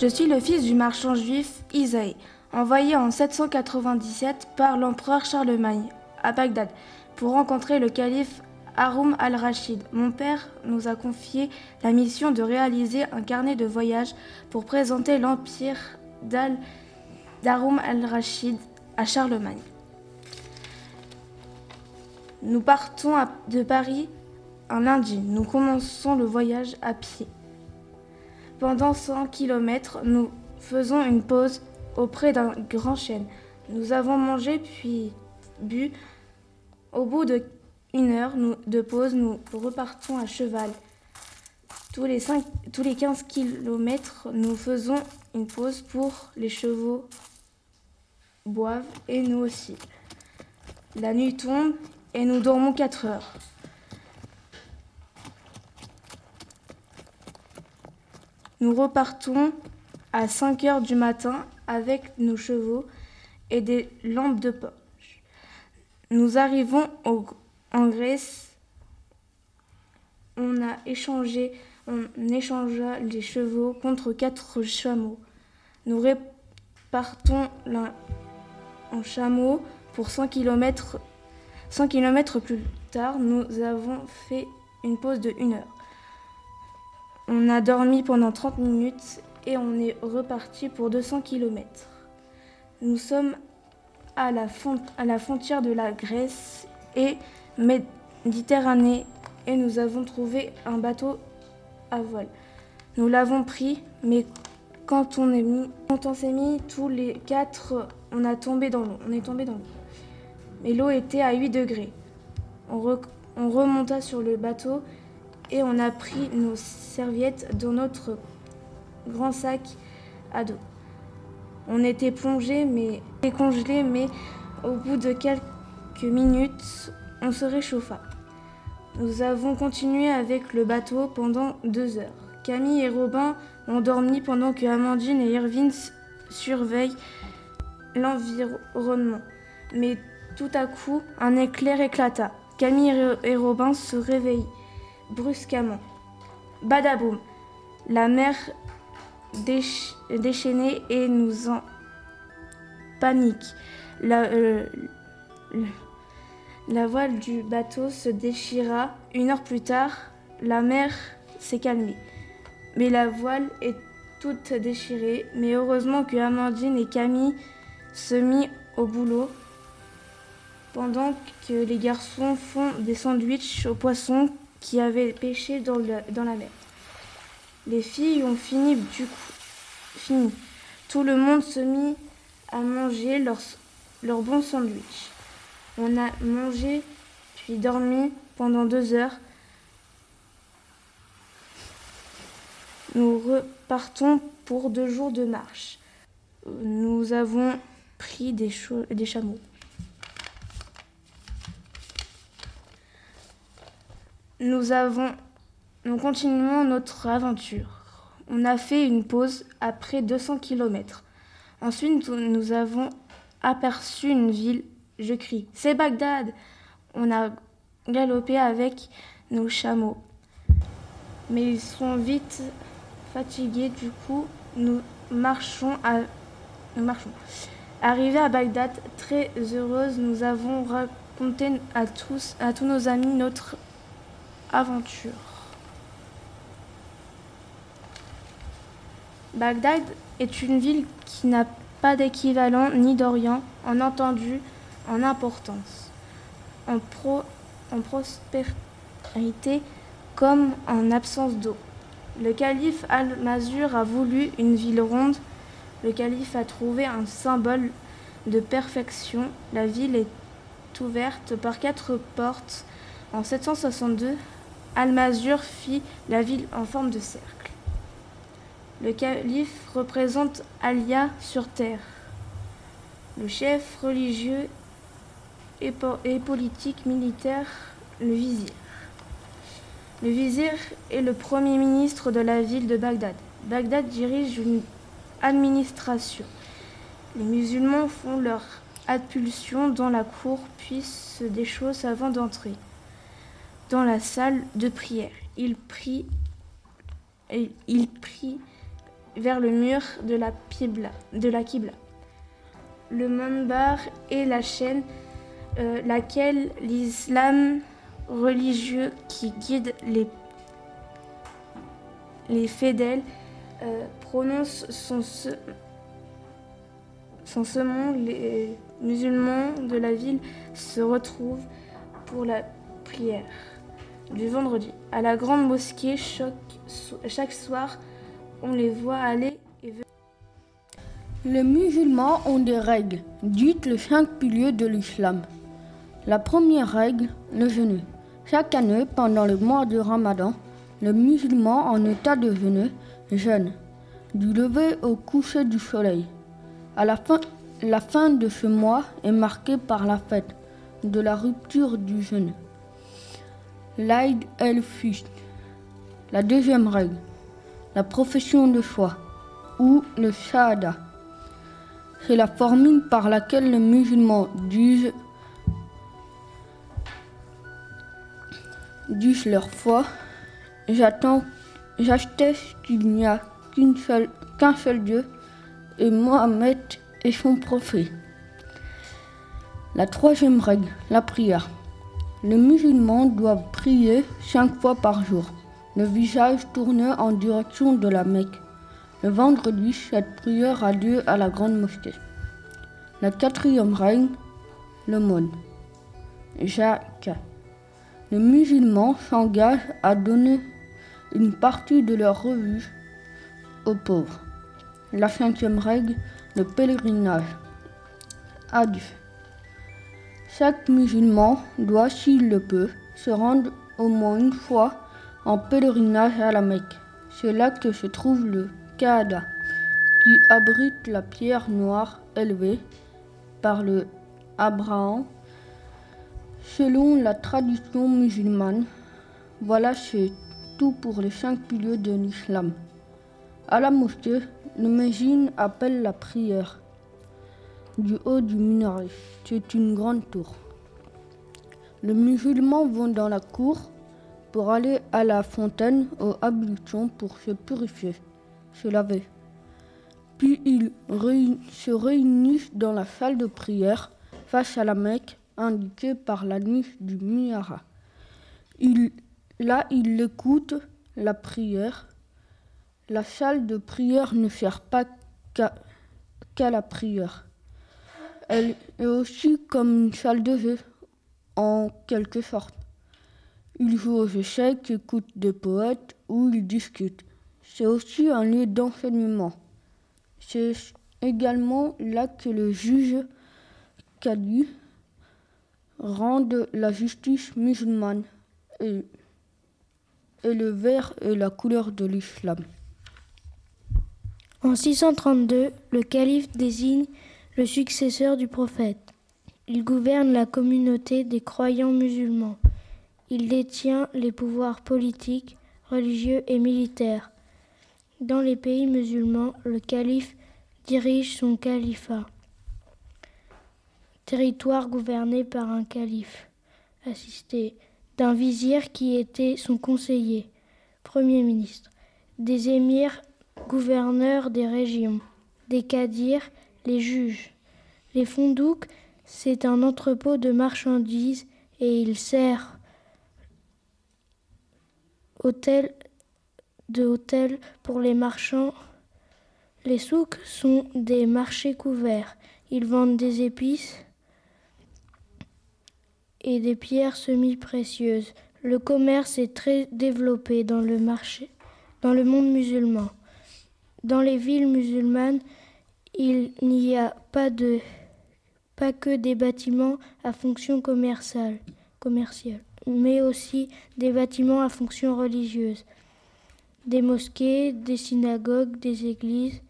Je suis le fils du marchand juif Isaïe, envoyé en 797 par l'empereur Charlemagne à Bagdad pour rencontrer le calife Haroun al-Rachid. Mon père nous a confié la mission de réaliser un carnet de voyage pour présenter l'empire d'Haroun al-Rachid à Charlemagne. Nous partons de Paris un lundi. Nous commençons le voyage à pied. Pendant 100 km, nous faisons une pause auprès d'un grand chêne. Nous avons mangé puis bu. Au bout de une heure de pause, nous repartons à cheval. Tous les, tous les 15 km, nous faisons une pause pour les chevaux boivent et nous aussi. La nuit tombe et nous dormons 4 heures. Nous repartons à 5 heures du matin avec nos chevaux et des lampes de poche. Nous arrivons en Grèce. On a échangé, échangea les chevaux contre quatre chameaux. Nous repartons en chameau pour 100 km 100 km plus tard, nous avons fait une pause de 1 heure. On a dormi pendant 30 minutes et on est reparti pour 200 km. Nous sommes à la, frontière de la Grèce et Méditerranée et nous avons trouvé un bateau à voile. Nous l'avons pris, mais quand on s'est mis tous les quatre, on a tombé dans l'eau. On est tombé dans l'eau mais l'eau était à 8 degrés. On, remonta sur le bateau et on a pris nos serviettes dans notre grand sac à dos. On était plongé mais congelé, mais au bout de quelques minutes, on se réchauffa. Nous avons continué avec le bateau pendant deux heures. Camille et Robin ont dormi pendant que Amandine et Irvine surveillent l'environnement. Mais tout à coup, un éclair éclata. Camille et Robin se réveillent brusquement. Badaboum La mer déchaînée et nous en panique. La, euh, la voile du bateau se déchira. Une heure plus tard, la mer s'est calmée. Mais la voile est toute déchirée. Mais heureusement que Amandine et Camille se mit au boulot pendant que les garçons font des sandwichs aux poissons qui avaient pêché dans, la mer. Les filles ont fini du coup. Fini. Tout le monde se mit à manger leur, bon sandwich. On a mangé puis dormi pendant deux heures. Nous repartons pour deux jours de marche. Nous avons pris des chameaux. Nous avons, nous continuons notre aventure. On a fait une pause après 200 km. Ensuite, nous avons aperçu une ville. Je crie C'est Bagdad On a galopé avec nos chameaux. Mais ils sont vite fatigués, du coup, nous marchons à. Nous marchons. Arrivés à Bagdad, très heureuse, nous avons raconté à tous, à tous nos amis notre aventure. Bagdad est une ville qui n'a pas d'équivalent ni d'Orient en entendu, en importance, en, pro, en prospérité comme en absence d'eau. Le calife Al-Mazur a voulu une ville ronde. Le calife a trouvé un symbole de perfection. La ville est ouverte par quatre portes. En 762, Al-Mazur fit la ville en forme de cercle. Le calife représente Alia sur terre. Le chef religieux et, politique militaire, le vizir. Le vizir est le premier ministre de la ville de Bagdad. Bagdad dirige une administration. Les musulmans font leur adpulsion dans la cour puis se déchaussent avant d'entrer dans la salle de prière. Il prie, il vers le mur de la, Qibla. De la Qibla. Le manbar est la chaîne euh, laquelle l'islam religieux qui guide les, les fidèles euh, prononce son, son semon. Les musulmans de la ville se retrouvent pour la prière du vendredi. À la grande mosquée, chaque soir, on les voit aller et venir. Les musulmans ont des règles, dites les cinq piliers de l'islam. La première règle, le jeûne. Chaque année, pendant le mois de Ramadan, les musulmans en état de jeûne jeûnent, du lever au coucher du soleil. La fin, la fin de ce mois est marquée par la fête de la rupture du jeûne. L'Aïd el-Fist. La deuxième règle, la profession de foi ou le shahada. C'est la formule par laquelle les musulmans disent, disent leur foi. J'attends, j'atteste qu'il n'y a qu'un seul, qu'un seul Dieu et Mohammed est son prophète. La troisième règle, la prière. Les musulmans doivent prier cinq fois par jour, le visage tourné en direction de la Mecque. Le vendredi, cette prière a lieu à la grande mosquée. La quatrième règle, le monde. Jacques. Les musulmans s'engagent à donner une partie de leur revue aux pauvres. La cinquième règle, le pèlerinage. Adieu. Chaque musulman doit, s'il le peut, se rendre au moins une fois en pèlerinage à la Mecque. C'est là que se trouve le Kaaba, qui abrite la pierre noire élevée par le Abraham. Selon la tradition musulmane, voilà c'est tout pour les cinq piliers de l'islam. À la mosquée, le muezzin appelle la prière du haut du minaret. C'est une grande tour. Les musulmans vont dans la cour pour aller à la fontaine aux ablutions pour se purifier, se laver. Puis ils se réunissent dans la salle de prière face à la Mecque indiquée par la niche du Mihara. là, ils écoutent la prière. La salle de prière ne sert pas qu'à la prière. Elle est aussi comme une salle de jeu, en quelque sorte. Ils jouent aux échecs, écoutent des poètes ou ils discutent. C'est aussi un lieu d'enseignement. C'est également là que le juge Kali rend la justice musulmane et le vert est la couleur de l'islam. En 632, le calife désigne le successeur du prophète. Il gouverne la communauté des croyants musulmans. Il détient les pouvoirs politiques, religieux et militaires. Dans les pays musulmans, le calife dirige son califat, territoire gouverné par un calife, assisté d'un vizir qui était son conseiller, premier ministre, des émirs, gouverneurs des régions, des cadirs les juges. Les fondouks, c'est un entrepôt de marchandises et il sert de hôtel pour les marchands. Les souks sont des marchés couverts. Ils vendent des épices et des pierres semi-précieuses. Le commerce est très développé dans le marché, dans le monde musulman. Dans les villes musulmanes, il n'y a pas, que des bâtiments à fonction commerciale, mais aussi des bâtiments à fonction religieuse, des mosquées, des synagogues, des églises,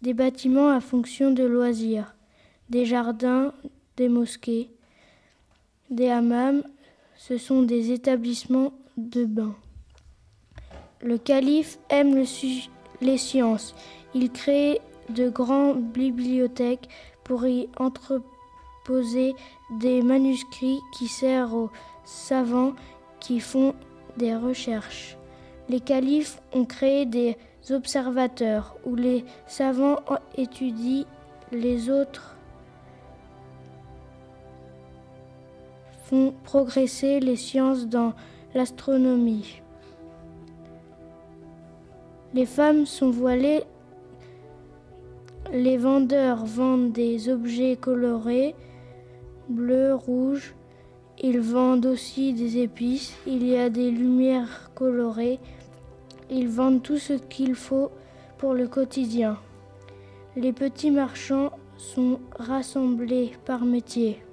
des bâtiments à fonction de loisirs, des jardins, des mosquées, des hammams, ce sont des établissements de bains. Le calife aime les sciences. Il crée de grandes bibliothèques pour y entreposer des manuscrits qui servent aux savants qui font des recherches. Les califes ont créé des observateurs, où les savants étudient les autres, font progresser les sciences dans l'astronomie. Les femmes sont voilées, les vendeurs vendent des objets colorés, bleus, rouges, ils vendent aussi des épices, il y a des lumières colorées, ils vendent tout ce qu'il faut pour le quotidien. Les petits marchands sont rassemblés par métier.